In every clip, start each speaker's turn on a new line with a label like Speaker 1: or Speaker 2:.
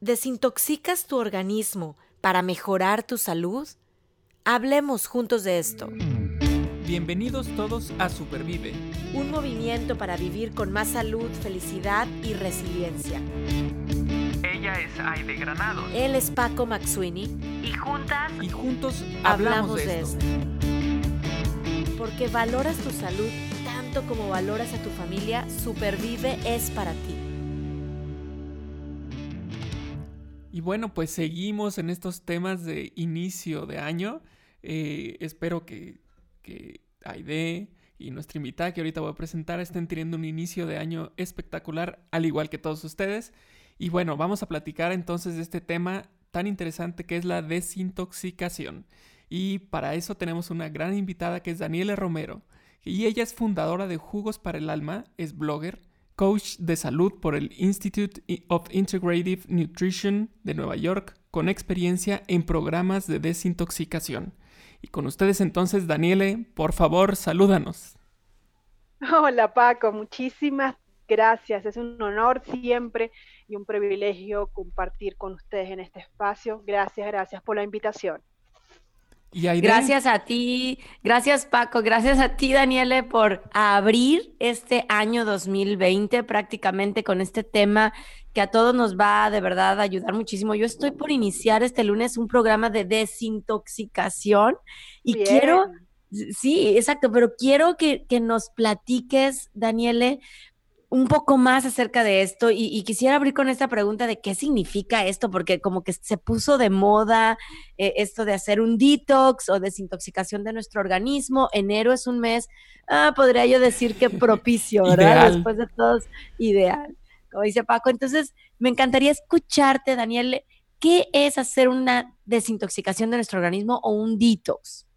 Speaker 1: ¿Desintoxicas tu organismo para mejorar tu salud? Hablemos juntos de esto.
Speaker 2: Bienvenidos todos a Supervive.
Speaker 1: Un movimiento para vivir con más salud, felicidad y resiliencia.
Speaker 2: Ella es Aide Granado.
Speaker 1: Él es Paco Maxuini.
Speaker 3: Y juntas.
Speaker 2: Y juntos hablamos, de, esto.
Speaker 1: Porque valoras tu salud tanto como valoras a tu familia, Supervive es para ti.
Speaker 2: Y bueno, pues seguimos en estos temas de inicio de año. Eh, espero que, que Aide y nuestra invitada que ahorita voy a presentar estén teniendo un inicio de año espectacular, al igual que todos ustedes. Y bueno, vamos a platicar entonces de este tema tan interesante que es la desintoxicación. Y para eso tenemos una gran invitada que es Daniela Romero. Y ella es fundadora de Jugos para el Alma, es blogger, coach de salud por el Institute of Integrative Nutrition de Nueva York, con experiencia en programas de desintoxicación. Y con ustedes entonces, Daniele, por favor, salúdanos.
Speaker 4: Hola Paco, muchísimas gracias. Es un honor siempre y un privilegio compartir con ustedes en este espacio. Gracias, gracias por la invitación.
Speaker 3: Gracias a ti, gracias Paco, gracias a ti Daniele por abrir este año 2020 prácticamente con este tema que a todos nos va de verdad a ayudar muchísimo. Yo estoy por iniciar este lunes un programa de desintoxicación y quiero, sí, exacto, pero quiero que, que nos platiques, Daniele, un poco más acerca de esto y, quisiera abrir con esta pregunta de qué significa esto, porque como que se puso de moda eh, esto de hacer un detox o desintoxicación de nuestro organismo. Enero es un mes, ah, podría yo decir que propicio, ¿verdad? Después de todos, ideal, como dice Paco. Entonces, me encantaría escucharte, Daniel, ¿qué es hacer una desintoxicación de nuestro organismo o un detox?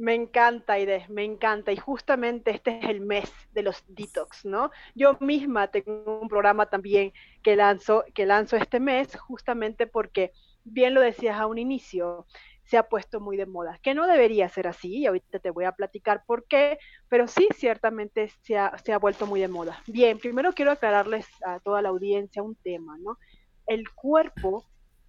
Speaker 4: Me encanta, Aide, me encanta. Y justamente este es el mes de los detox, ¿no? Yo misma tengo un programa también que lanzo, que lanzo este mes, justamente porque, bien lo decías a un inicio, se ha puesto muy de moda, que no debería ser así, y ahorita te voy a platicar por qué, pero sí, ciertamente se ha, se ha vuelto muy de moda. Bien, primero quiero aclararles a toda la audiencia un tema, ¿no? El cuerpo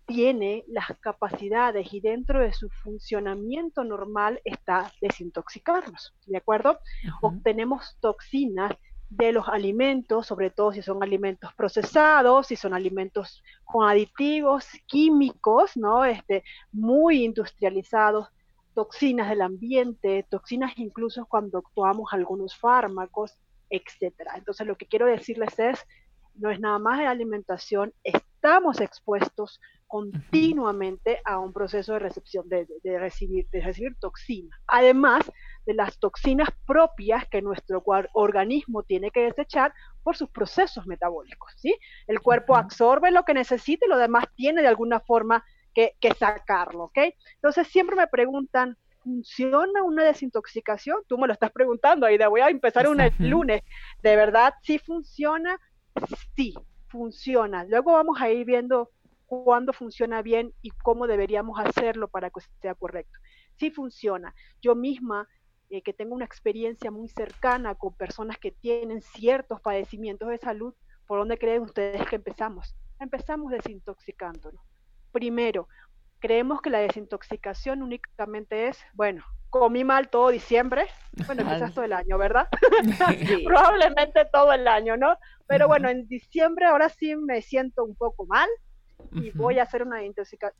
Speaker 4: tiene las capacidades y dentro de su funcionamiento normal está desintoxicarnos, ¿de acuerdo? Obtenemos toxinas de los alimentos, sobre todo si son alimentos procesados, si son alimentos con aditivos químicos, ¿no? Este, muy industrializados, toxinas del ambiente, toxinas incluso cuando tomamos algunos fármacos, etcétera. Entonces, lo que quiero decirles es, no es nada más de alimentación, estamos expuestos continuamente a un proceso de recepción, de, recibir, de recibir toxinas. Además de las toxinas propias que nuestro organismo tiene que desechar por sus procesos metabólicos. ¿sí? El cuerpo absorbe lo que necesita y lo demás tiene de alguna forma que, sacarlo. ¿okay? Entonces siempre me preguntan, ¿funciona una desintoxicación? Tú me lo estás preguntando, Aida, voy a empezar un lunes. ¿De verdad sí funciona? Sí, funciona. Luego vamos a ir viendo cuándo funciona bien y cómo deberíamos hacerlo para que sea correcto. Sí funciona. Yo misma, eh, que tengo una experiencia muy cercana con personas que tienen ciertos padecimientos de salud, ¿por dónde creen ustedes que empezamos? Empezamos desintoxicándonos. Primero, creemos que la desintoxicación únicamente es, bueno, comí mal todo diciembre, bueno, quizás todo el año, ¿verdad? Probablemente todo el año, ¿no? Pero bueno, en diciembre ahora sí me siento un poco mal, y voy a hacer una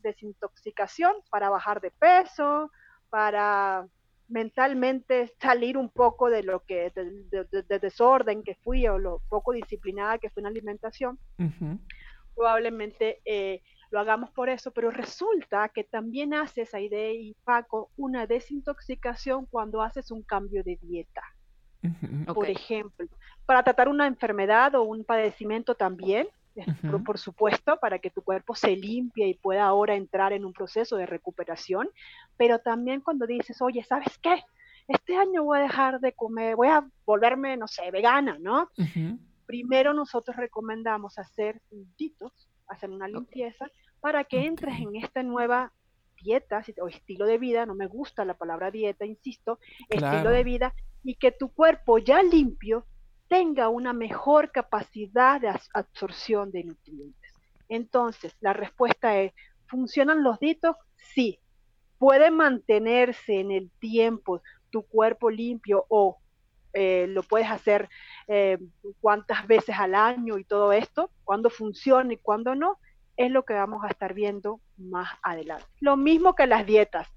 Speaker 4: desintoxicación para bajar de peso, para mentalmente salir un poco de lo que, de, desorden que fui o lo poco disciplinada que fue en alimentación. Probablemente eh, lo hagamos por eso, pero resulta que también haces, Aide y Paco, una desintoxicación cuando haces un cambio de dieta. Por ejemplo, para tratar una enfermedad o un padecimiento también, por, supuesto, para que tu cuerpo se limpie y pueda ahora entrar en un proceso de recuperación, pero también cuando dices, oye, ¿sabes qué? Este año voy a dejar de comer, voy a volverme, no sé, vegana, ¿no? Primero nosotros recomendamos hacer detox, hacer una limpieza, para que entres en esta nueva dieta o estilo de vida, no me gusta la palabra dieta, insisto, estilo de vida, y que tu cuerpo ya limpio tenga una mejor capacidad de absorción de nutrientes. Entonces, la respuesta es, ¿funcionan los detox? Sí. ¿Puede mantenerse en el tiempo tu cuerpo limpio o eh, lo puedes hacer eh, cuántas veces al año y todo esto, cuándo funciona y cuándo no, es lo que vamos a estar viendo más adelante. Lo mismo que las dietas.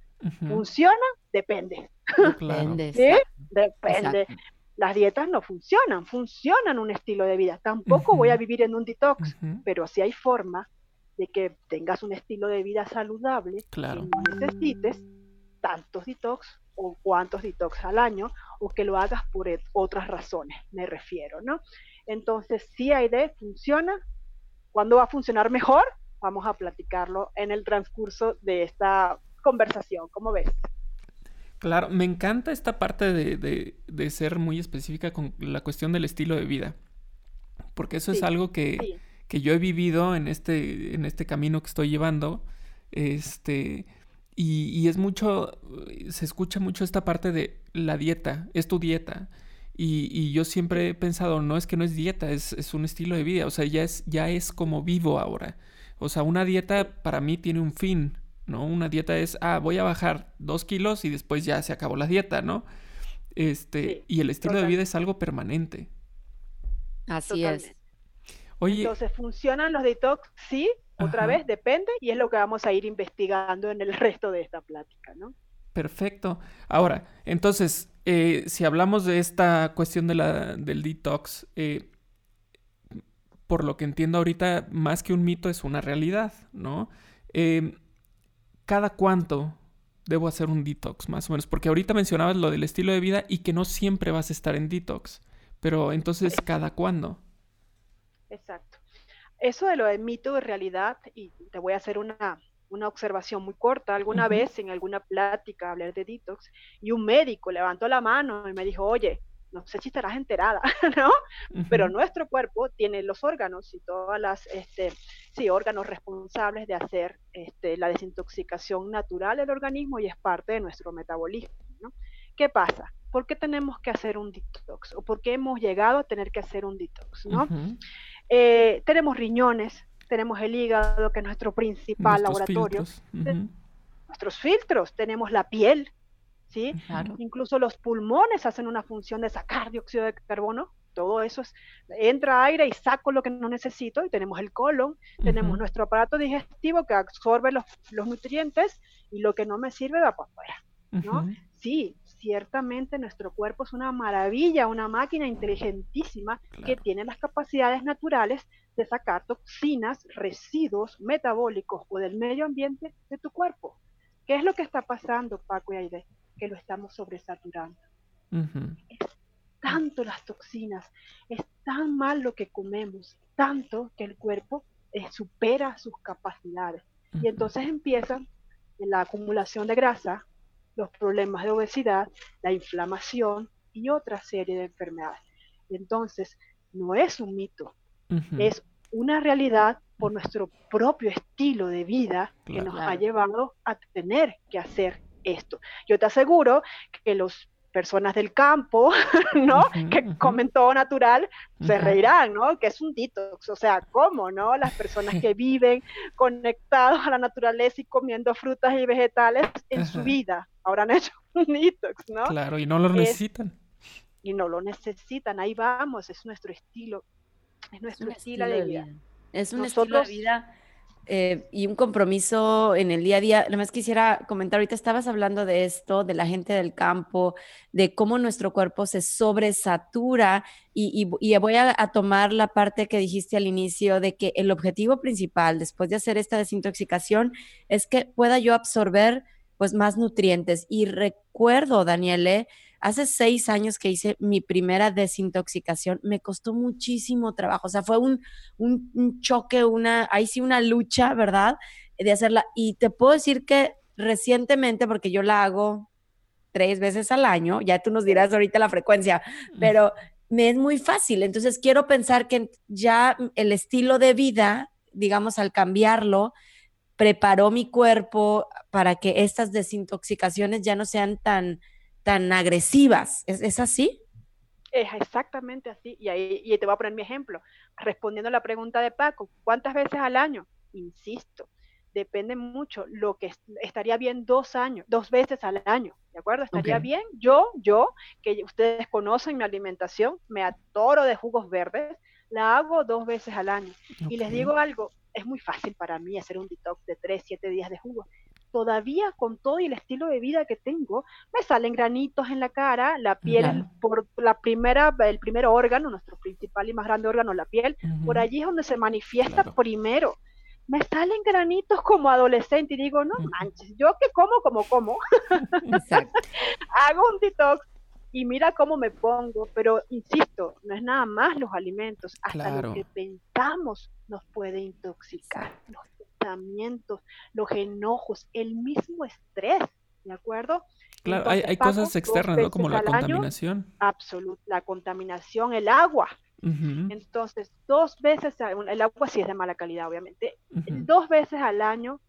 Speaker 4: ¿Funciona? Depende.
Speaker 3: Depende.
Speaker 4: ¿Sí? Depende. Las dietas no funcionan, funcionan un estilo de vida. Tampoco voy a vivir en un detox, pero si hay forma de que tengas un estilo de vida saludable,
Speaker 2: claro.
Speaker 4: que no necesites tantos detox o cuántos detox al año, o que lo hagas por otras razones, me refiero, ¿no? Entonces, si de funciona. ¿Cuándo va a funcionar mejor? Vamos a platicarlo en el transcurso de esta conversación, ¿cómo ves?
Speaker 2: Claro, me encanta esta parte de, de, ser muy específica con la cuestión del estilo de vida, porque eso es algo que, que, yo he vivido en este, en este camino que estoy llevando, este, y, es mucho, se escucha mucho esta parte de la dieta, es tu dieta. Y, yo siempre he pensado, no es que no es dieta, es, es, un estilo de vida, o sea, ya es, ya es como vivo ahora. O sea, una dieta para mí tiene un fin, ¿no? Una dieta es, ah, voy a bajar dos kilos y después ya se acabó la dieta, ¿no? Este, y el estilo de vida es algo permanente.
Speaker 3: Así es.
Speaker 4: Oye, Entonces, ¿funcionan los detox? Sí, otra vez, depende, y es lo que vamos a ir investigando en el resto de esta plática, ¿no?
Speaker 2: Perfecto. Ahora, entonces, eh, si hablamos de esta cuestión de la, del detox, eh, por lo que entiendo ahorita, más que un mito es una realidad, ¿no? Em, ¿Cada cuánto debo hacer un detox, más o menos? Porque ahorita mencionabas lo del estilo de vida y que no siempre vas a estar en detox, pero entonces, ¿cada cuándo?
Speaker 4: Exacto eso de lo de mito de realidad, y te voy a hacer una, observación muy corta, alguna vez en alguna plática hablé de detox y un médico levantó la mano y me dijo, oye, no sé si estarás enterada, ¿no? Pero nuestro cuerpo tiene los órganos y todas las, este, sí, órganos responsables de hacer este, la desintoxicación natural del organismo y es parte de nuestro metabolismo, ¿no? ¿Qué pasa? ¿Por qué tenemos que hacer un detox? ¿O por qué hemos llegado a tener que hacer un detox, ¿no? Eh, tenemos riñones, tenemos el hígado, que es nuestro principal laboratorio. Nuestros filtros, tenemos la piel, ¿sí? Incluso los pulmones hacen una función de sacar dióxido de carbono. Todo eso es, entra aire y saco lo que no necesito. Y tenemos el colon, tenemos nuestro aparato digestivo que absorbe los, nutrientes y lo que no me sirve va para afuera. ¿no? Sí, ciertamente nuestro cuerpo es una maravilla, una máquina inteligentísima que tiene las capacidades naturales de sacar toxinas, residuos metabólicos o del medio ambiente de tu cuerpo. ¿Qué es lo que está pasando, Paco y Aide? Que lo estamos sobresaturando. Es tanto las toxinas, es tan mal lo que comemos, tanto que el cuerpo eh, supera sus capacidades. Y entonces empieza la acumulación de grasa, los problemas de obesidad, la inflamación y otra serie de enfermedades. Entonces, no es un mito, es una realidad por nuestro propio estilo de vida que nos ha llevado a tener que hacer esto. Yo te aseguro que los personas del campo, ¿no? que comen todo natural, se reirán, ¿no? Que es un detox, o sea, ¿cómo, no? Las personas que viven conectados a la naturaleza y comiendo frutas y vegetales en su vida, ahora han hecho un detox, ¿no?
Speaker 2: Claro, y no lo necesitan.
Speaker 4: Y no lo necesitan, ahí vamos, es nuestro estilo, es nuestro estilo, de vida.
Speaker 3: Es un estilo de vida eh, y un compromiso en el día a día. Lo más quisiera comentar, ahorita estabas hablando de esto, de la gente del campo, de cómo nuestro cuerpo se sobresatura y, y, voy a, a, tomar la parte que dijiste al inicio de que el objetivo principal después de hacer esta desintoxicación es que pueda yo absorber pues más nutrientes. Y recuerdo, Daniele, hace seis años que hice mi primera desintoxicación, me costó muchísimo trabajo. O sea, fue un, un, choque, una, ahí sí una lucha, ¿verdad? De hacerla. Y te puedo decir que recientemente, porque yo la hago tres veces al año, ya tú nos dirás ahorita la frecuencia, pero me es muy fácil. Entonces quiero pensar que ya el estilo de vida, digamos, al cambiarlo, preparó mi cuerpo para que estas desintoxicaciones ya no sean tan, tan agresivas. ¿Es, así?
Speaker 4: Es exactamente así. Y ahí y te voy a poner mi ejemplo. respondiendo a la pregunta de Paco, ¿cuántas veces al año? Insisto, depende mucho. Lo que estaría bien dos años, dos veces al año, ¿de acuerdo? Estaría bien. Yo, yo, que ustedes conocen mi alimentación, me atoro de jugos verdes, la hago dos veces al año. Y les digo algo, es muy fácil para mí hacer un detox de tres, siete días de jugo. Todavía con todo y el estilo de vida que tengo, me salen granitos en la cara, la piel, por la primera, el primer órgano, nuestro principal y más grande órgano, la piel, por allí es donde se manifiesta primero. Me salen granitos como adolescente y digo, no manches, yo que como, como, como. Hago un detox y mira cómo me pongo, pero insisto, no es nada más los alimentos, hasta lo que pensamos nos puede intoxicar, los pensamientos, los enojos, el mismo estrés, ¿de acuerdo?
Speaker 2: Claro, hay, cosas externas, ¿no? Como la contaminación.
Speaker 4: Absoluto, la contaminación, el agua, entonces, dos veces, el agua sí es de mala calidad, obviamente, dos veces al año,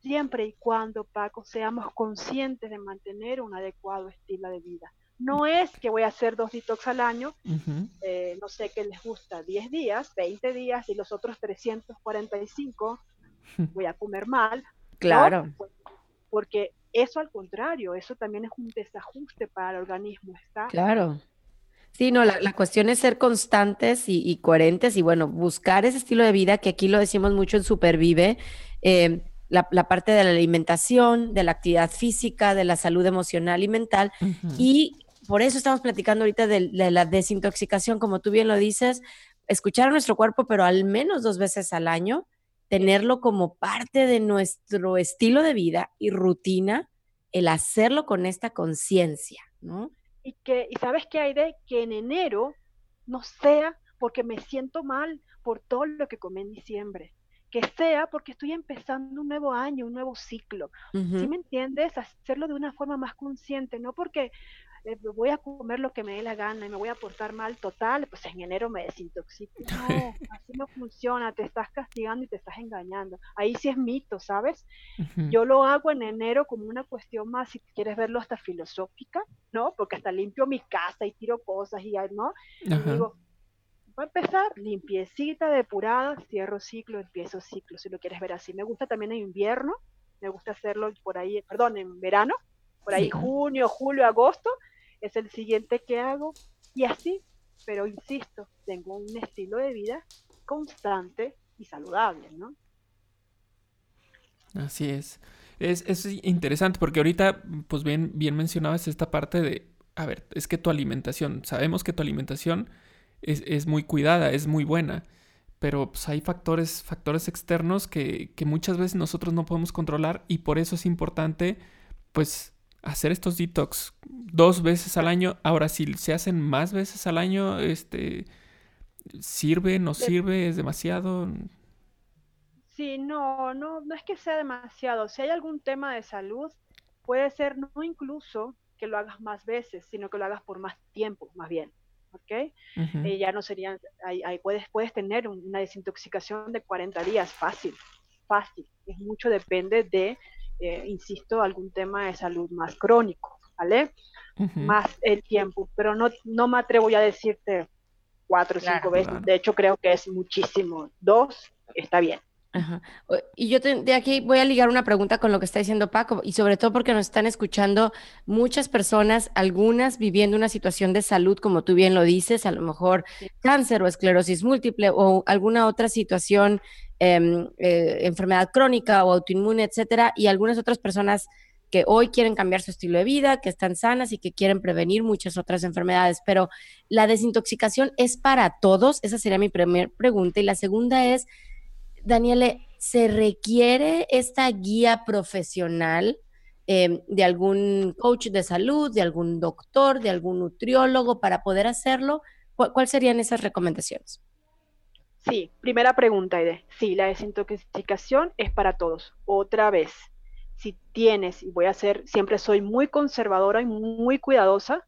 Speaker 4: siempre y cuando, Paco, seamos conscientes de mantener un adecuado estilo de vida. No es que voy a hacer dos detox al año, eh, no sé qué les gusta, 10 días, 20 días y los otros 345 voy a comer mal.
Speaker 3: Claro.
Speaker 4: Porque eso al contrario, eso también es un desajuste para el organismo. ¿está?
Speaker 3: Claro. Sí, no, la, cuestión es ser constantes y, coherentes y bueno, buscar ese estilo de vida que aquí lo decimos mucho en Supervive, eh, la, parte de la alimentación, de la actividad física, de la salud emocional y mental. Y por eso estamos platicando ahorita de, la desintoxicación, como tú bien lo dices, escuchar a nuestro cuerpo, pero al menos dos veces al año, tenerlo como parte de nuestro estilo de vida y rutina, el hacerlo con esta conciencia, ¿no?
Speaker 4: y que, y sabes qué hay de que en enero no sea porque me siento mal por todo lo que comí en diciembre, que sea porque estoy empezando un nuevo año, un nuevo ciclo. ¿Sí me entiendes? Hacerlo de una forma más consciente, no porque voy a comer lo que me dé la gana y me voy a portar mal total, pues en enero me desintoxico. No, así no funciona, te estás castigando y te estás engañando. Ahí sí es mito, ¿sabes? Yo lo hago en enero como una cuestión más, si quieres verlo hasta filosófica, ¿no? Porque hasta limpio mi casa y tiro cosas y, ¿no? Y digo, voy a empezar limpiecita, depurada, cierro ciclo, empiezo ciclo, si lo quieres ver así. Me gusta también en invierno, me gusta hacerlo por ahí, perdón, en verano, por ahí junio, julio, agosto, es el siguiente que hago y así, pero insisto, tengo un estilo de vida constante y saludable, ¿no?
Speaker 2: Así es. Es, es interesante porque ahorita, pues bien, bien mencionabas esta parte de, a ver, es que tu alimentación, sabemos que tu alimentación es, es muy cuidada, es muy buena, pero pues hay factores, factores externos que, que muchas veces nosotros no podemos controlar y por eso es importante, pues, hacer estos detox dos veces al año. Ahora, si se hacen más veces al año, este, ¿sirve, no sirve? ¿Es demasiado?
Speaker 4: Sí, no, no, no es que sea demasiado. Si hay algún tema de salud, puede ser no incluso que lo hagas más veces, sino que lo hagas por más tiempo, más bien. ¿Ok? Eh, ya no serían, ahí, puedes, puedes tener una desintoxicación de 40 días, fácil, fácil. Es mucho, depende de eh, insisto, algún tema de salud más crónico, ¿vale? Más el tiempo, pero no, no me atrevo ya a decirte cuatro o cinco veces, de hecho creo que es muchísimo, dos está bien.
Speaker 3: Y yo de aquí voy a ligar una pregunta con lo que está diciendo Paco, y sobre todo porque nos están escuchando muchas personas, algunas viviendo una situación de salud, como tú bien lo dices, a lo mejor cáncer o esclerosis múltiple o alguna otra situación Em, eh, enfermedad crónica o autoinmune, etcétera, y algunas otras personas que hoy quieren cambiar su estilo de vida, que están sanas y que quieren prevenir muchas otras enfermedades. Pero la desintoxicación es para todos, esa sería mi primera pregunta. Y la segunda es, Daniele, ¿se requiere esta guía profesional em, de algún coach de salud, de algún doctor, de algún nutriólogo para poder hacerlo? ¿Cuáles serían esas recomendaciones?
Speaker 4: Sí, primera pregunta, Ide. Sí, la desintoxicación es para todos. Otra vez, si tienes, y voy a ser, siempre soy muy conservadora y muy cuidadosa,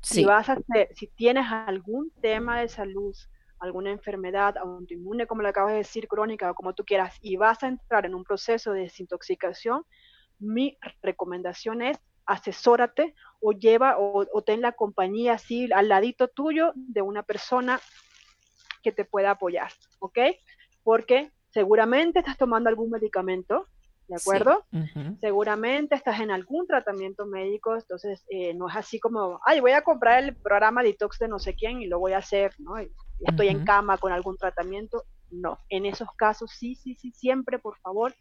Speaker 4: si vas a hacer, si tienes algún tema de salud, alguna enfermedad autoinmune, como le acabas de decir, crónica o como tú quieras, y vas a entrar en un proceso de desintoxicación, mi recomendación es asesórate o lleva o, o ten la compañía así al ladito tuyo de una persona que te pueda apoyar, ¿ok? Porque seguramente estás tomando algún medicamento, ¿de acuerdo? Seguramente estás en algún tratamiento médico, entonces eh, no es así como, ay, voy a comprar el programa detox de no sé quién y lo voy a hacer, ¿no? estoy en cama con algún tratamiento. No, en esos casos sí, sí, sí, siempre, por favor,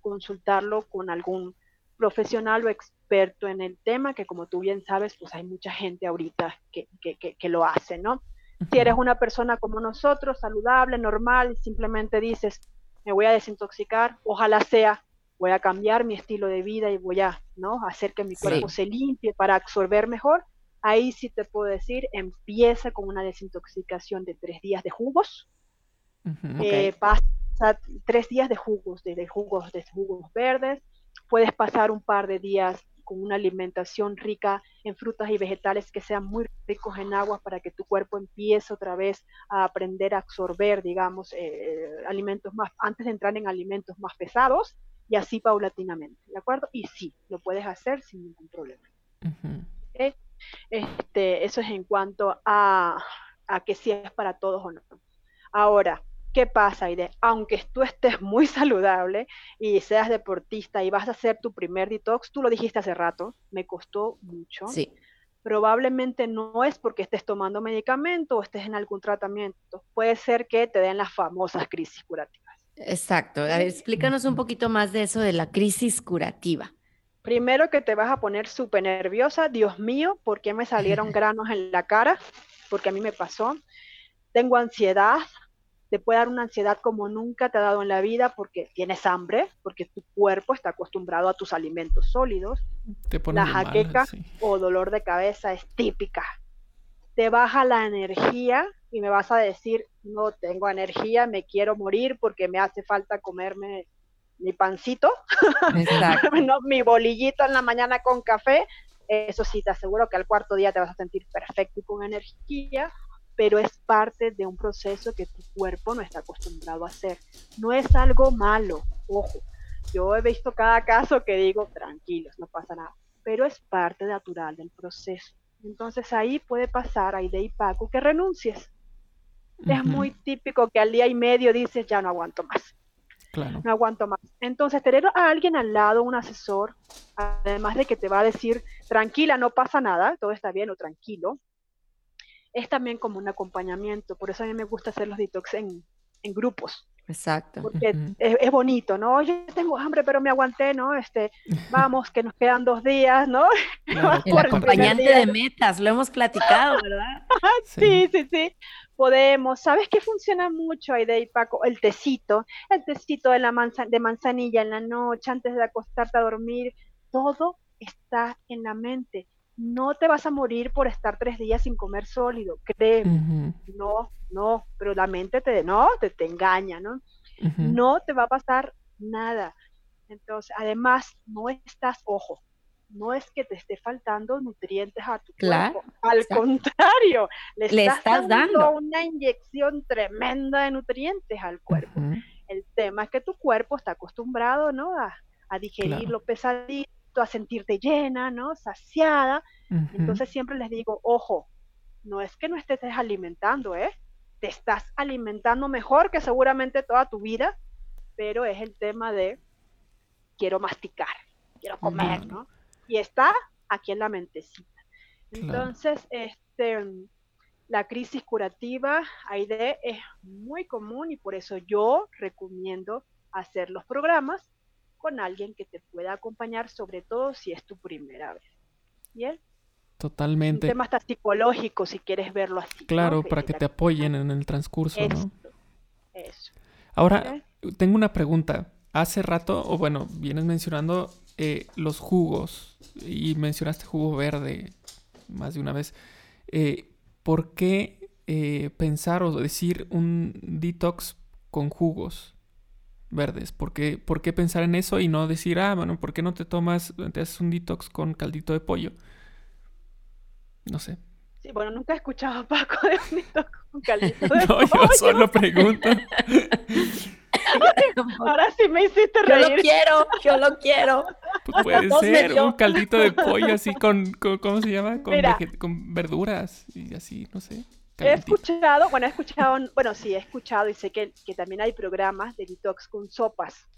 Speaker 4: consultarlo con algún profesional o experto en el tema, que como tú bien sabes, pues hay mucha gente ahorita que, que, lo hace, ¿no? Si eres una persona como nosotros, saludable, normal, simplemente dices, me voy a desintoxicar, ojalá sea, voy a cambiar mi estilo de vida y voy a, ¿no? Hacer que mi cuerpo se limpie para absorber mejor, ahí sí te puedo decir, empieza con una desintoxicación de tres días de jugos, eh, pasa tres días de jugos, de, jugos, de jugos verdes, puedes pasar un par de días con una alimentación rica en frutas y vegetales que sean muy ricos en agua para que tu cuerpo empiece otra vez a aprender a absorber, digamos, eh, alimentos más, antes de entrar en alimentos más pesados y así paulatinamente, ¿de acuerdo? Y sí, lo puedes hacer sin ningún problema. este, eso es en cuanto a, a que si es para todos o no. Ahora, ¿Qué pasa, Aide? Aunque tú estés muy saludable y seas deportista y vas a hacer tu primer detox, tú lo dijiste hace rato, me costó mucho.
Speaker 3: Sí.
Speaker 4: Probablemente no es porque estés tomando medicamento o estés en algún tratamiento. Puede ser que te den las famosas crisis curativas.
Speaker 3: Exacto. explícanos un poquito más de eso de la crisis curativa.
Speaker 4: Primero que te vas a poner súper nerviosa. Dios mío, ¿por qué me salieron granos en la cara? Porque a mí me pasó. Tengo ansiedad, te puede dar una ansiedad como nunca te ha dado en la vida porque tienes hambre, porque tu cuerpo está acostumbrado a tus alimentos sólidos. la jaqueca o dolor de cabeza es típica. Te baja la energía y me vas a decir, no tengo energía, me quiero morir porque me hace falta comerme mi pancito, mi bolillito en la mañana con café. Eso sí, te aseguro que al cuarto día te vas a sentir perfecto y con energía pero es parte de un proceso que tu cuerpo no está acostumbrado a hacer. No es algo malo, ojo. Yo he visto cada caso que digo, tranquilos, no pasa nada, pero es parte natural del proceso. Entonces ahí puede pasar, Aide y Paco, que renuncies. Es muy típico que al día y medio dices, ya no aguanto más. Claro. No aguanto más. Entonces, tener a alguien al lado, un asesor, además de que te va a decir, tranquila, no pasa nada, todo está bien o tranquilo, es también como un acompañamiento. Por eso a mí me gusta hacer los detox en, grupos.
Speaker 3: Exacto.
Speaker 4: Porque es, bonito, ¿no? Yo tengo hambre, pero me aguanté, ¿no? Este, vamos, que nos quedan dos días, ¿no?
Speaker 3: el acompañante de metas, lo hemos platicado, ¿verdad?
Speaker 4: sí, sí, sí. Podemos, ¿sabes qué funciona mucho, Aide y Paco? El tecito, el tecito de, la de manzanilla en la noche, antes de acostarte a dormir, todo está en la mente no te vas a morir por estar tres días sin comer sólido, créeme. No, no, pero la mente te, no, te, te engaña, ¿no? No te va a pasar nada. Entonces, además, no estás, ojo, no es que te esté faltando nutrientes a tu cuerpo. Al contrario, le, estás, dando, una inyección tremenda de nutrientes al cuerpo. El tema es que tu cuerpo está acostumbrado, ¿no? A, a digerir lo pesadito a sentirte llena, ¿no? Saciada. Entonces siempre les digo, ojo, no es que no estés alimentando, ¿eh? Te estás alimentando mejor que seguramente toda tu vida, pero es el tema de quiero masticar, quiero comer, ¿no? Y está aquí en la mentecita. Entonces, este, la crisis curativa, AIDE, es muy común y por eso yo recomiendo hacer los programas con alguien que te pueda acompañar, sobre todo si es tu primera vez. ¿Bien?
Speaker 2: Totalmente.
Speaker 4: Un tema hasta psicológico, si quieres verlo así.
Speaker 2: Claro, para que te apoyen en el transcurso, ¿no? Eso. Ahora, tengo una pregunta. Hace rato, o bueno, vienes mencionando eh, los jugos y mencionaste jugo verde más de una vez. Eh, ¿Por qué eh, pensar o decir un detox con jugos? Verdes. ¿Por qué, ¿Por qué pensar en eso y no decir, ah, bueno, ¿por qué no te tomas, te haces un detox con caldito de pollo? No sé.
Speaker 4: Sí, bueno, nunca he escuchado a Paco de un detox con caldito de pollo.
Speaker 2: No, yo solo pregunto.
Speaker 4: Ahora sí me hiciste reír.
Speaker 3: Yo lo quiero, yo lo quiero.
Speaker 2: Pues puede ser un caldito de pollo así con, ¿cómo se llama? Con, con verduras y así, no sé.
Speaker 4: He escuchado, bueno, he escuchado, bueno, sí, he escuchado y sé que, que también hay programas de detox con sopas.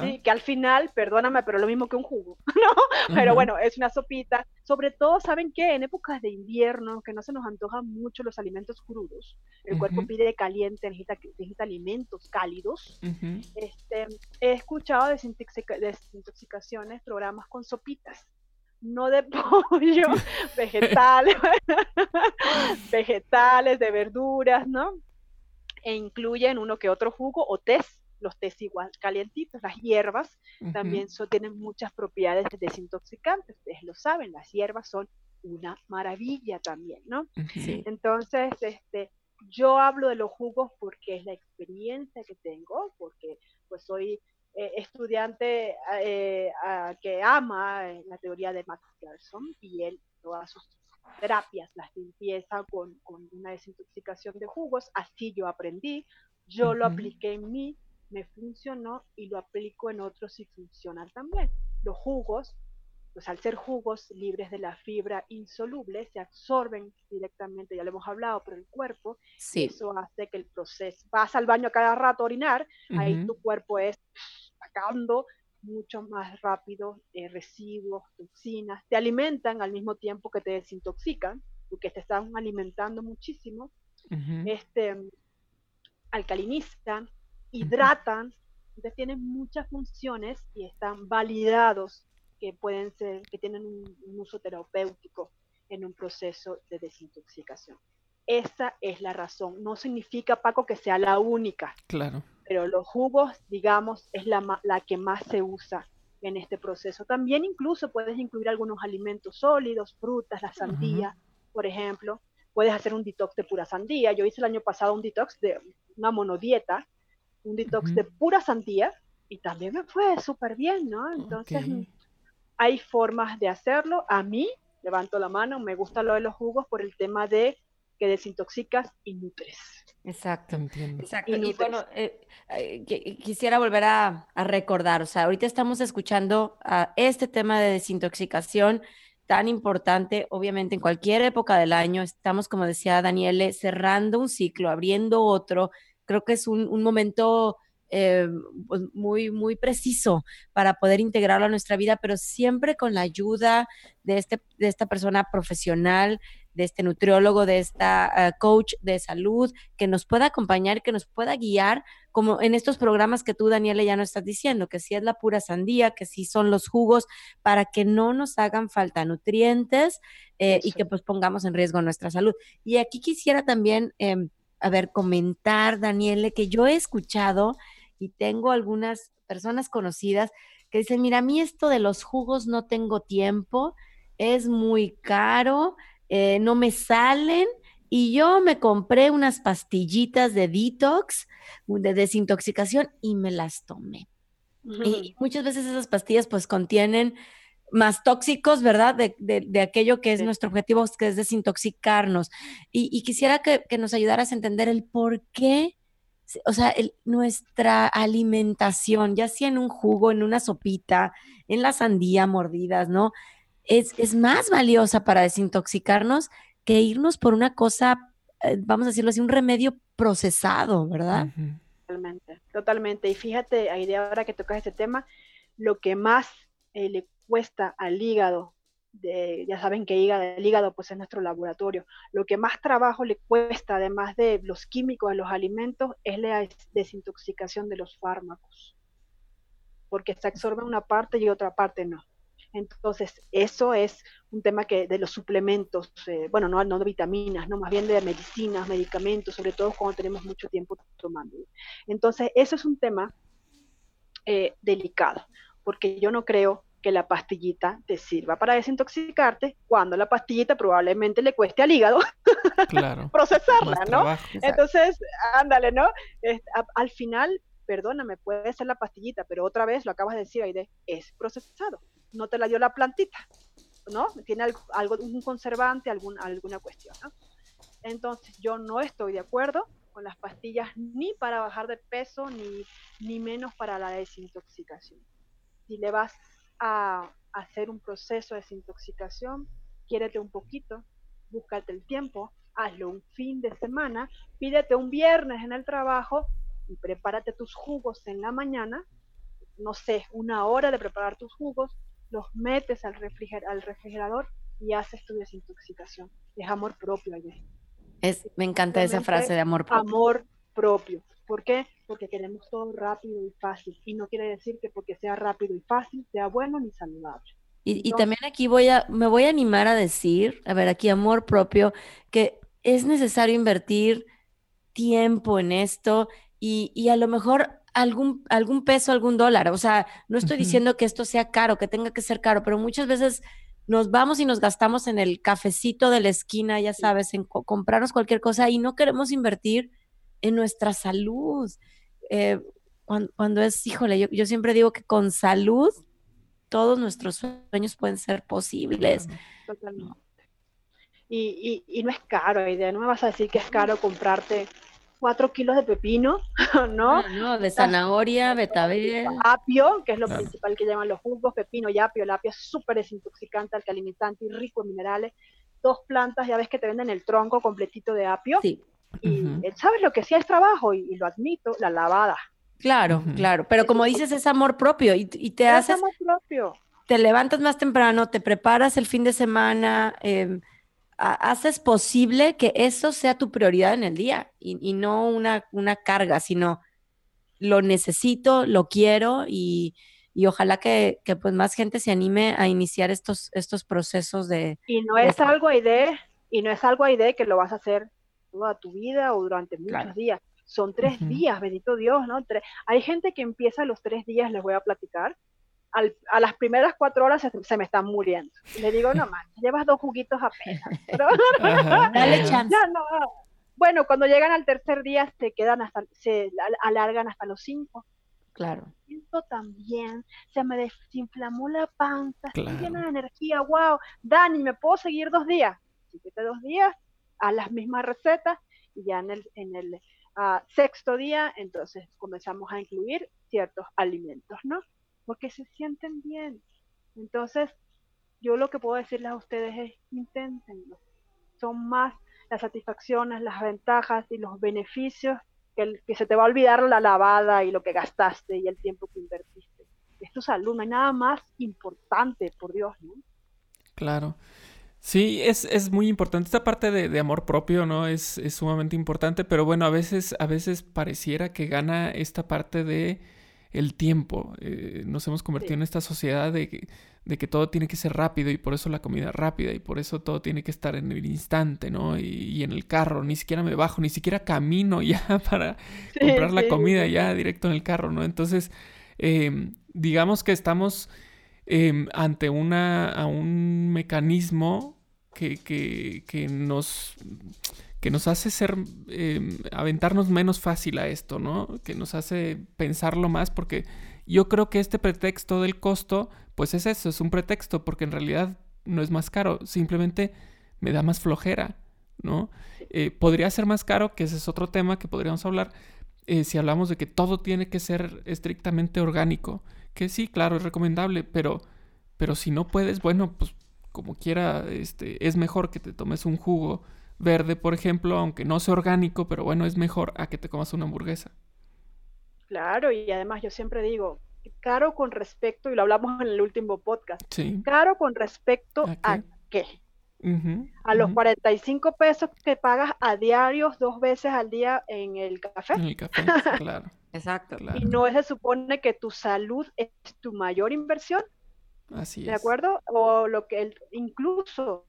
Speaker 4: ¿sí? que al final, perdóname, pero lo mismo que un jugo, ¿no? Pero bueno, es una sopita. Sobre todo, ¿saben qué? En épocas de invierno, que no se nos antojan mucho los alimentos crudos, el cuerpo pide caliente, necesita, necesita alimentos cálidos. este, he escuchado desintoxicaciones, programas con sopitas no de pollo, vegetales, vegetales, de verduras, ¿no? E incluyen uno que otro jugo o test los tés igual calientitos, las hierbas también tienen muchas propiedades desintoxicantes, ustedes lo saben, las hierbas son una maravilla también, ¿no? Entonces, este, yo hablo de los jugos porque es la experiencia que tengo, porque pues soy eh, estudiante eh, que ama eh, la teoría de Max Clarkson y él todas sus terapias las limpieza con, con, una desintoxicación de jugos, así yo aprendí, yo lo apliqué en mí me funcionó y lo aplico en otros y funcionan también. Los jugos, pues al ser jugos libres de la fibra insoluble, se absorben directamente, ya lo hemos hablado, por el cuerpo. Sí. Eso hace que el proceso, vas al baño cada rato a orinar, ahí tu cuerpo es sacando mucho más rápido eh, residuos, toxinas, te alimentan al mismo tiempo que te desintoxican, porque te están alimentando muchísimo, este, alcalinizan, hidratan, entonces tienen muchas funciones y están validados que pueden ser, que tienen un, uso terapéutico en un proceso de desintoxicación. Esa es la razón. No significa, Paco, que sea la única.
Speaker 2: Claro.
Speaker 4: Pero los jugos, digamos, es la, la que más se usa en este proceso. También incluso puedes incluir algunos alimentos sólidos, frutas, la sandía, por ejemplo. Puedes hacer un detox de pura sandía. Yo hice el año pasado un detox de una monodieta un detox de pura sandía y también me fue súper bien, ¿no? Entonces, hay formas de hacerlo. A mí, levanto la mano, me gusta lo de los jugos por el tema de que desintoxicas y nutres.
Speaker 3: Exacto, exacto. Y, bueno, eh, eh, quisiera volver a, recordar, o sea, ahorita estamos escuchando a este tema de desintoxicación tan importante, obviamente en cualquier época del año, estamos, como decía Daniele, cerrando un ciclo, abriendo otro, creo que es un, momento eh, pues, muy, muy preciso para poder integrarlo a nuestra vida, pero siempre con la ayuda de, este, de esta persona profesional, de este nutriólogo, de esta eh, coach de salud, que nos pueda acompañar, que nos pueda guiar, como en estos programas que tú, Daniela, ya nos estás diciendo, que si es la pura sandía, que si son los jugos, para que no nos hagan falta nutrientes eh, y que pues pongamos en riesgo nuestra salud. Y aquí quisiera también... Em, a ver, comentar, Daniele, que yo he escuchado y tengo algunas personas conocidas que dicen, mira, a mí esto de los jugos no tengo tiempo, es muy caro, eh, no me salen. Y yo me compré unas pastillitas de detox, de desintoxicación, y me las tomé. Y muchas veces esas pastillas pues contienen más tóxicos, ¿verdad? De, de, aquello que es nuestro objetivo, que es desintoxicarnos. Y, quisiera que, nos ayudaras a entender el por qué, o sea, nuestra alimentación, ya sea en un jugo, en una sopita, en la sandía, mordidas, ¿no? Es, es más valiosa para desintoxicarnos que irnos por una cosa, eh, vamos a decirlo así, un remedio procesado, ¿verdad?
Speaker 4: Totalmente, totalmente. Y fíjate, ahí ahora que tocas este tema, lo que más eh, le cuesta al hígado, de, ya saben que hígado, el hígado pues es nuestro laboratorio, lo que más trabajo le cuesta, además de los químicos de los alimentos, es la desintoxicación de los fármacos, porque se absorbe una parte y otra parte no. Entonces, eso es un tema que de los suplementos, eh, bueno, no, no de vitaminas, no más bien de medicinas, medicamentos, sobre todo cuando tenemos mucho tiempo tomando. Entonces, eso es un tema eh, delicado, porque yo no creo que la pastillita te sirva para desintoxicarte cuando la pastillita probablemente le cueste al hígado procesarla, ¿no? Entonces, ándale, ¿no? al final, perdóname, puede ser la pastillita, pero otra vez lo acabas de decir, Aide, es procesado, no te la dio la plantita, ¿no? Tiene algo, un conservante, algún, alguna cuestión, ¿no? Entonces, yo no estoy de acuerdo con las pastillas ni para bajar de peso, ni, ni menos para la desintoxicación. Si le vas a hacer un proceso de desintoxicación, quiérete un poquito, búscate el tiempo, hazlo un fin de semana, pídete un viernes en el trabajo y prepárate tus jugos en la mañana, no sé, una hora de preparar tus jugos, los metes al, al refrigerador y haces tu desintoxicación. Es amor propio, Aide.
Speaker 3: Es, me encanta esa frase de amor propio.
Speaker 4: Amor propio. ¿Por qué? Porque queremos todo rápido y fácil. Y no quiere decir que porque sea rápido y fácil sea bueno ni saludable.
Speaker 3: Y, y también aquí voy a, me voy a animar a decir, a ver, aquí amor propio, que es necesario invertir tiempo en esto y, y a lo mejor algún, algún peso, algún dólar. O sea, no estoy diciendo que esto sea caro, que tenga que ser caro, pero muchas veces nos vamos y nos gastamos en el cafecito de la esquina, ya sabes, en comprarnos cualquier cosa y no queremos invertir en nuestra salud. Eh, cuando, es, híjole, yo, siempre digo que con salud todos nuestros sueños pueden ser posibles.
Speaker 4: Totalmente. Y, y, no es caro, idea, no me vas a decir que es caro comprarte cuatro kilos de pepino, ¿no?
Speaker 3: Ah, no, de zanahoria, betabel.
Speaker 4: Apio, que es lo principal que llaman los jugos, pepino y apio. El apio es súper desintoxicante, alcalinizante y rico en minerales. Dos plantas, ya ves que te venden el tronco completito de apio. Sí. Y sabes lo que sí es trabajo, y, lo admito, la lavada.
Speaker 3: Claro, claro. Pero como dices, es amor propio y, y te haces.
Speaker 4: amor propio.
Speaker 3: Te levantas más temprano, te preparas el fin de semana. Eh, haces posible que eso sea tu prioridad en el día y, no una, una, carga, sino lo necesito, lo quiero y, ojalá que, pues más gente se anime a iniciar estos, estos procesos de...
Speaker 4: Y no es algo de y no es algo de que lo vas a hacer toda tu vida o durante muchos días. Son tres días, bendito Dios, ¿no? Hay gente que empieza los tres días, les voy a platicar, a las primeras cuatro horas se, me están muriendo. le digo, no más, llevas dos juguitos apenas.
Speaker 3: Dale chance.
Speaker 4: Bueno, cuando llegan al tercer día se quedan hasta, se alargan hasta los cinco.
Speaker 3: Claro.
Speaker 4: Siento también, se me desinflamó la panza, estoy llena de energía, wow. Dani, ¿me puedo seguir dos días? Síguete dos días, a las mismas recetas y ya en el, en el ah, sexto día, entonces comenzamos a incluir ciertos alimentos, ¿no? Porque se sienten bien. Entonces, yo lo que puedo decirles a ustedes es inténtenlo. Son más las satisfacciones, las ventajas y los beneficios que, que se te va a olvidar la lavada y lo que gastaste y el tiempo que invertiste. Es tu salud, hay nada más importante, por Dios, ¿no?
Speaker 2: Claro. Sí, es, es muy importante. Esta parte de, de amor propio, ¿no? Es, es, sumamente importante, pero bueno, a veces, a veces pareciera que gana esta parte de el tiempo. Eh, nos hemos convertido en esta sociedad de que, de que, todo tiene que ser rápido y por eso la comida rápida y por eso todo tiene que estar en el instante, ¿no? Y, en el carro, ni siquiera me bajo, ni siquiera camino ya para comprar la comida ya directo en el carro, ¿no? Entonces, em, digamos que estamos em, ante una, a un mecanismo que, que, que nos que nos hace ser, em, aventarnos menos fácil a esto, ¿no? Que nos hace pensarlo más porque yo creo que este pretexto del costo, pues es eso, es un pretexto porque en realidad no es más caro, simplemente me da más flojera, ¿no? Eh, podría ser más caro, que ese es otro tema que podríamos hablar, eh, si hablamos de que todo tiene que ser estrictamente orgánico, que sí, claro, es recomendable, pero, pero si no puedes, bueno, pues como quiera, este, es mejor que te tomes un jugo verde, por ejemplo, aunque no sea orgánico, pero bueno, es mejor a que te comas una hamburguesa.
Speaker 4: Claro, y además yo siempre digo, caro con respecto, y lo hablamos en el último podcast,
Speaker 2: sí.
Speaker 4: caro con respecto a qué. a los 45 pesos que pagas a diarios dos veces al día en el café.
Speaker 2: En el café, claro.
Speaker 3: Exacto.
Speaker 4: Y no se supone que tu salud es tu mayor inversión.
Speaker 2: Así es.
Speaker 4: ¿De acuerdo? O lo que el, incluso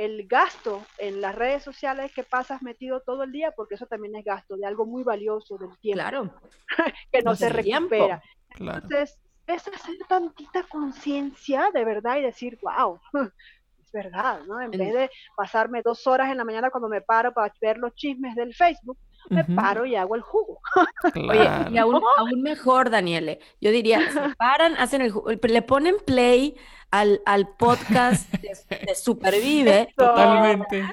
Speaker 4: el gasto en las redes sociales que pasas metido todo el día, porque eso también es gasto de algo muy valioso del tiempo.
Speaker 3: Claro.
Speaker 4: que no se recupera. Entonces, es hacer tantita conciencia de verdad y decir, wow, es verdad, ¿no? En vez de pasarme dos horas en la mañana cuando me paro para ver los chismes del Facebook, me paro y hago el jugo.
Speaker 3: Oye, y aún, aún, mejor, Daniele, yo diría, se paran, hacen el jugo, le ponen play al, al podcast de, Supervive.
Speaker 2: Totalmente.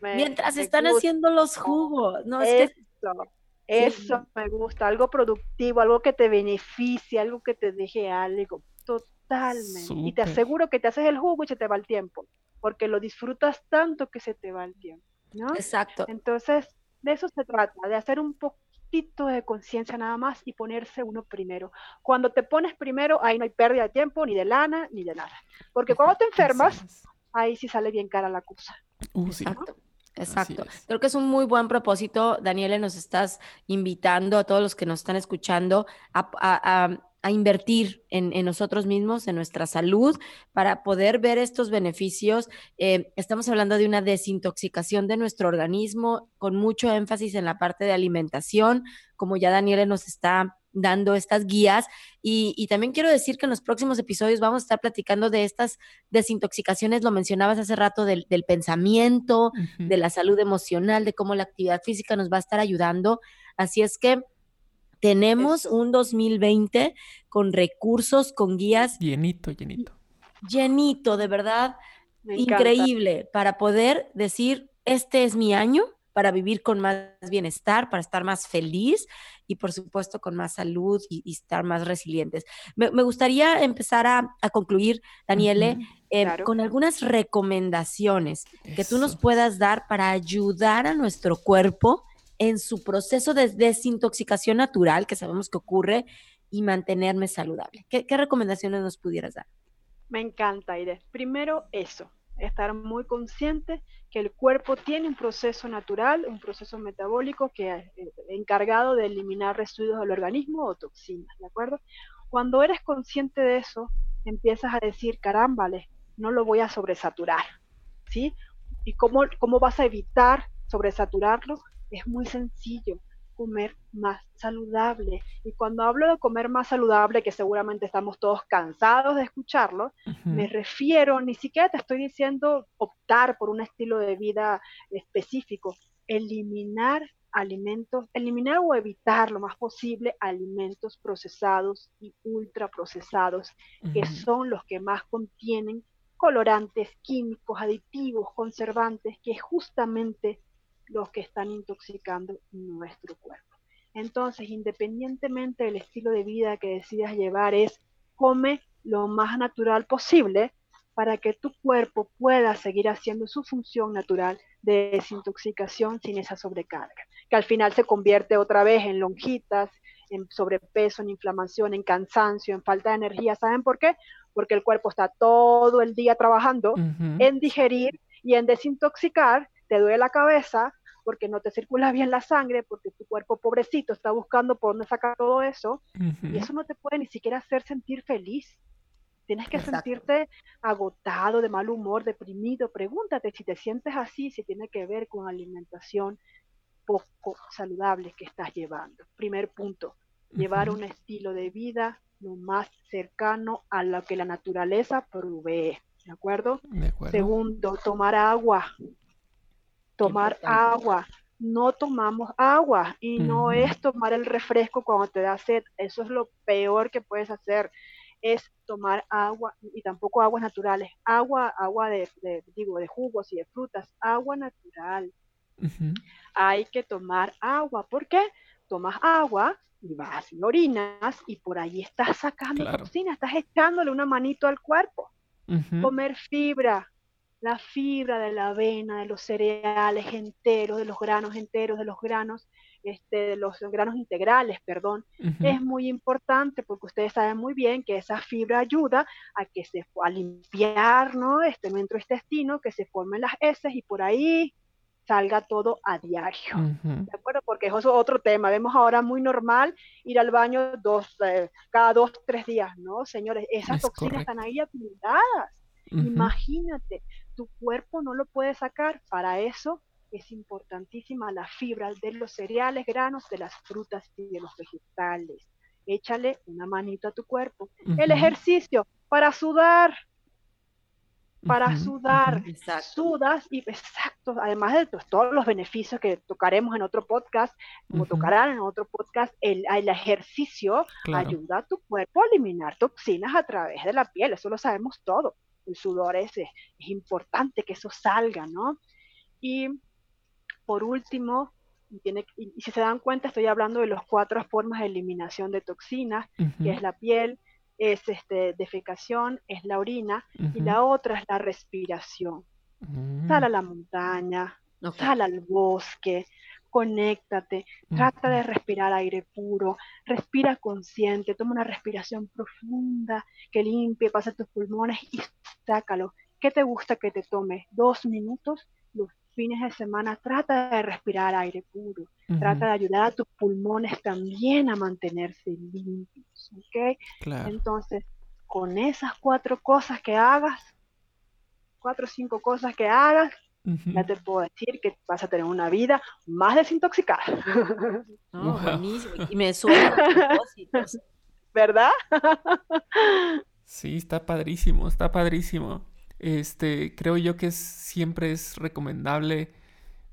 Speaker 3: Mientras están haciendo los jugos. No,
Speaker 4: es eso, que... eso me gusta, algo productivo, algo que te beneficie, algo que te deje algo. Totalmente. Y te aseguro que te haces el jugo y se te va el tiempo, porque lo disfrutas tanto que se te va el tiempo. ¿no?
Speaker 3: Exacto.
Speaker 4: Entonces, de eso se trata, de hacer un poquito de conciencia nada más y ponerse uno primero. Cuando te pones primero, ahí no hay pérdida de tiempo, ni de lana, ni de nada. Porque cuando te enfermas, ahí sí sale bien cara la cosa.
Speaker 3: Uh, Exacto. Exacto. Creo que es un muy buen propósito, Daniela, nos estás invitando a todos los que nos están escuchando a, invertir en, nosotros mismos, en nuestra salud, para poder ver estos beneficios. Eh, estamos hablando de una desintoxicación de nuestro organismo con mucho énfasis en la parte de alimentación, como ya Daniela nos está dando estas guías. Y, también quiero decir que en los próximos episodios vamos a estar platicando de estas desintoxicaciones, lo mencionabas hace rato, del, pensamiento, de la salud emocional, de cómo la actividad física nos va a estar ayudando. Así es que tenemos un 2020 con recursos, con guías.
Speaker 2: Llenito, llenito.
Speaker 3: Llenito, de verdad, increíble, para poder decir, este es mi año, para vivir con más bienestar, para estar más feliz y por supuesto con más salud y, estar más resilientes. Me, gustaría empezar a, concluir, Daniele, eh, con algunas recomendaciones que tú nos puedas dar para ayudar a nuestro cuerpo en su proceso de desintoxicación natural, que sabemos que ocurre, y mantenerme saludable. ¿Qué, recomendaciones nos pudieras dar?
Speaker 4: Me encanta, Aire. Primero, eso, estar muy consciente que el cuerpo tiene un proceso natural, un proceso metabólico que es eh, encargado de eliminar residuos del organismo o toxinas, ¿de acuerdo? Cuando eres consciente de eso, empiezas a decir, carámbale, no lo voy a sobresaturar, ¿sí? ¿Y cómo, cómo vas a evitar sobresaturarlo? Es muy sencillo comer más saludable. Y cuando hablo de comer más saludable, que seguramente estamos todos cansados de escucharlo, me refiero, ni siquiera te estoy diciendo optar por un estilo de vida específico, eliminar alimentos, eliminar o evitar lo más posible alimentos procesados y ultraprocesados, que son los que más contienen colorantes, químicos, aditivos, conservantes, que justamente los que están intoxicando nuestro cuerpo. Entonces, independientemente del estilo de vida que decidas llevar, es come lo más natural posible para que tu cuerpo pueda seguir haciendo su función natural de desintoxicación sin esa sobrecarga, que al final se convierte otra vez en lonjitas, en sobrepeso, en inflamación, en cansancio, en falta de energía. ¿Saben por qué? Porque el cuerpo está todo el día trabajando en digerir y en desintoxicar, te duele la cabeza, porque no te circula bien la sangre, porque tu cuerpo pobrecito está buscando por dónde sacar todo eso, y eso no te puede ni siquiera hacer sentir feliz. Tienes que sentirte agotado, de mal humor, deprimido. Pregúntate si te sientes así, si tiene que ver con alimentación poco saludable que estás llevando. Primer punto, llevar un estilo de vida lo más cercano a lo que la naturaleza provee. ¿De acuerdo?
Speaker 2: De acuerdo.
Speaker 4: Segundo, tomar agua tomar agua. No tomamos agua y no es tomar el refresco cuando te da sed. Eso es lo peor que puedes hacer es tomar agua y tampoco aguas naturales, agua, agua de, digo, de jugos y de frutas, agua natural. Hay que tomar agua. ¿Por qué? Tomas agua y vas y orinas y por ahí estás sacando toxina, estás echándole una manito al cuerpo. Comer fibra, la fibra de la avena, de los cereales enteros, de los granos enteros, de los granos, este, de los granos integrales, perdón, es muy importante porque ustedes saben muy bien que esa fibra ayuda a que se a limpiar, ¿no? Este nuestro intestino, que se formen las heces y por ahí salga todo a diario, ¿de acuerdo? Porque eso es otro tema. Vemos ahora muy normal ir al baño dos, eh, cada dos, tres días, ¿no? Señores, esas toxinas están ahí acumuladas. Imagínate, tu cuerpo no lo puede sacar. Para eso es importantísima la fibra de los cereales, granos, de las frutas y de los vegetales. Échale una manito a tu cuerpo. El ejercicio para sudar, para sudar, sudas y exacto, además de todos los beneficios que tocaremos en otro podcast, como tocarán en otro podcast, el, ejercicio ayuda a tu cuerpo a eliminar toxinas a través de la piel, eso lo sabemos todo el sudor ese, es importante que eso salga, ¿no? Y por último, tiene, y, si se dan cuenta, estoy hablando de las cuatro formas de eliminación de toxinas, que es la piel, es este, defecación, es la orina, y la otra es la respiración. Sal a la montaña, Sal al bosque, conéctate, trata de respirar aire puro, respira consciente, toma una respiración profunda que limpie, pasa tus pulmones y sácalo. ¿Qué te gusta que te tome? Dos minutos los fines de semana, trata de respirar aire puro, trata de ayudar a tus pulmones también a mantenerse limpios, ¿ok? Entonces, con esas cuatro cosas que hagas, cuatro o cinco cosas que hagas, ya te puedo decir que vas a tener una vida más desintoxicada.
Speaker 3: No, buenísimo. Y me suena
Speaker 4: ¿Verdad?
Speaker 2: Sí, está padrísimo, está padrísimo. Este, creo yo que siempre es recomendable.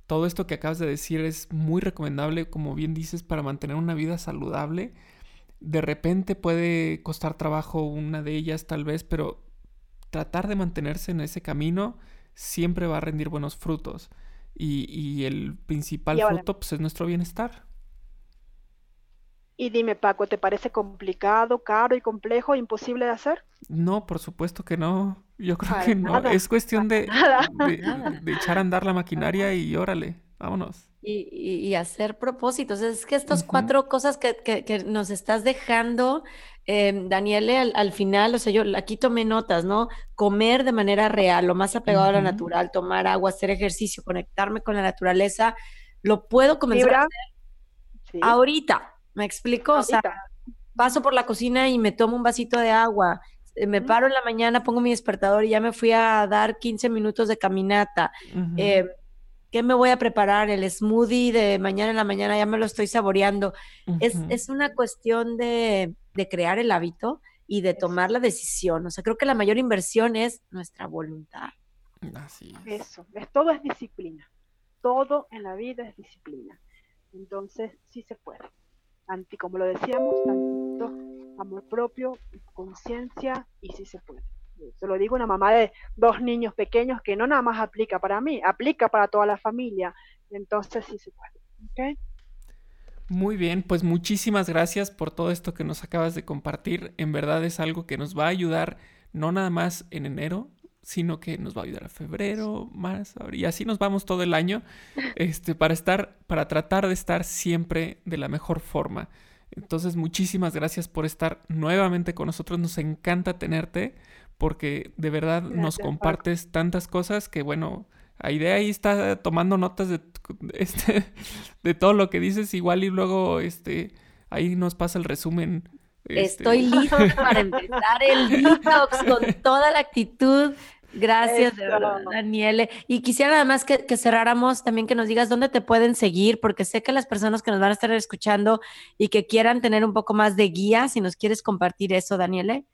Speaker 2: Todo esto que acabas de decir es muy recomendable, como bien dices, para mantener una vida saludable. De repente puede costar trabajo una de ellas tal vez, pero tratar de mantenerse en ese camino siempre va a rendir buenos frutos. Y, el principal fruto pues, es nuestro bienestar.
Speaker 4: Y dime, Paco, ¿te parece complicado, caro y complejo, imposible de hacer?
Speaker 2: No, por supuesto que no. Yo creo que no. Es cuestión de, de, echar a andar la maquinaria y órale, vámonos.
Speaker 3: Y, hacer propósitos. Es que estas cuatro cosas que, nos estás dejando, eh, Daniele, al, final, o sea, yo aquí tomé notas, ¿no? Comer de manera real, lo más apegado a lo natural, tomar agua, hacer ejercicio, conectarme con la naturaleza, lo puedo comenzar a hacer ahorita. ¿Me explico? O sea, paso por la cocina y me tomo un vasito de agua. Eh, me paro en la mañana, pongo mi despertador y ya me fui a dar 15 minutos de caminata. ¿Qué me voy a preparar? El smoothie de mañana en la mañana ya me lo estoy saboreando. es, una cuestión de, crear el hábito y de tomar la decisión. O sea, creo que la mayor inversión es nuestra voluntad.
Speaker 2: Así
Speaker 4: Eso, todo es disciplina. Todo en la vida es disciplina. Entonces, sí se puede. Anti, como lo decíamos, tanto amor propio, conciencia, y sí se puede. Se lo digo una mamá de dos niños pequeños que no nada más aplica para mí, aplica para toda la familia. Entonces sí se puede.
Speaker 2: Muy bien, pues muchísimas gracias por todo esto que nos acabas de compartir. En verdad es algo que nos va a ayudar no nada más en enero, sino que nos va a ayudar a febrero, más, y así nos vamos todo el año, este, para estar, para tratar de estar siempre de la mejor forma. Entonces, muchísimas gracias por estar nuevamente con nosotros. Nos encanta tenerte porque de verdad nos compartes tantas cosas que, bueno, Aide ahí está tomando notas de, este, de todo lo que dices, igual y luego este, ahí nos pasa el resumen.
Speaker 3: Este. Estoy listo para empezar el detox con toda la actitud. Gracias, de verdad, Daniele. Y quisiera además que, que, cerráramos también que nos digas dónde te pueden seguir, porque sé que las personas que nos van a estar escuchando y que quieran tener un poco más de guía, si nos quieres compartir eso, Daniele.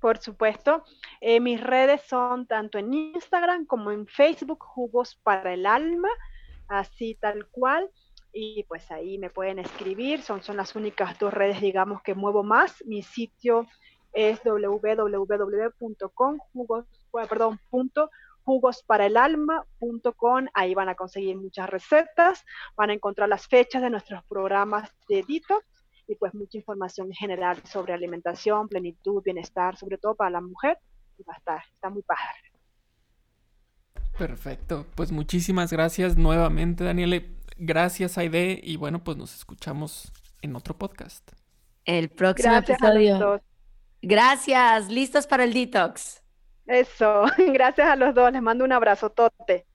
Speaker 4: Por supuesto. Eh, mis redes son tanto en Instagram como en Facebook, Jugos para el Alma, así tal cual. Y pues ahí me pueden escribir, son, son las únicas dos redes, digamos, que muevo más. Mi sitio es www.com, perdón, punto, ahí van a conseguir muchas recetas, van a encontrar las fechas de nuestros programas de Dito y pues mucha información en general sobre alimentación, plenitud, bienestar, sobre todo para la mujer, y va a estar, está muy padre.
Speaker 2: Perfecto, pues muchísimas gracias nuevamente Daniele, gracias Aide y bueno pues nos escuchamos en otro podcast.
Speaker 3: El próximo episodio. Gracias, listos para el detox.
Speaker 4: Eso, gracias a los dos, les mando un abrazo, tote.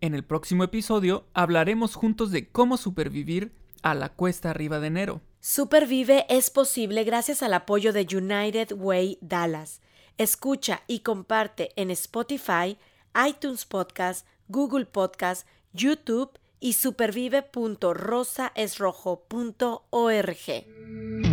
Speaker 2: En el próximo episodio hablaremos juntos de cómo supervivir a la cuesta arriba de enero.
Speaker 1: Supervive es posible gracias al apoyo de United Way Dallas. Escucha y comparte en Spotify, iTunes Podcast, Google Podcast, YouTube y supervive.rosaesrojo.org.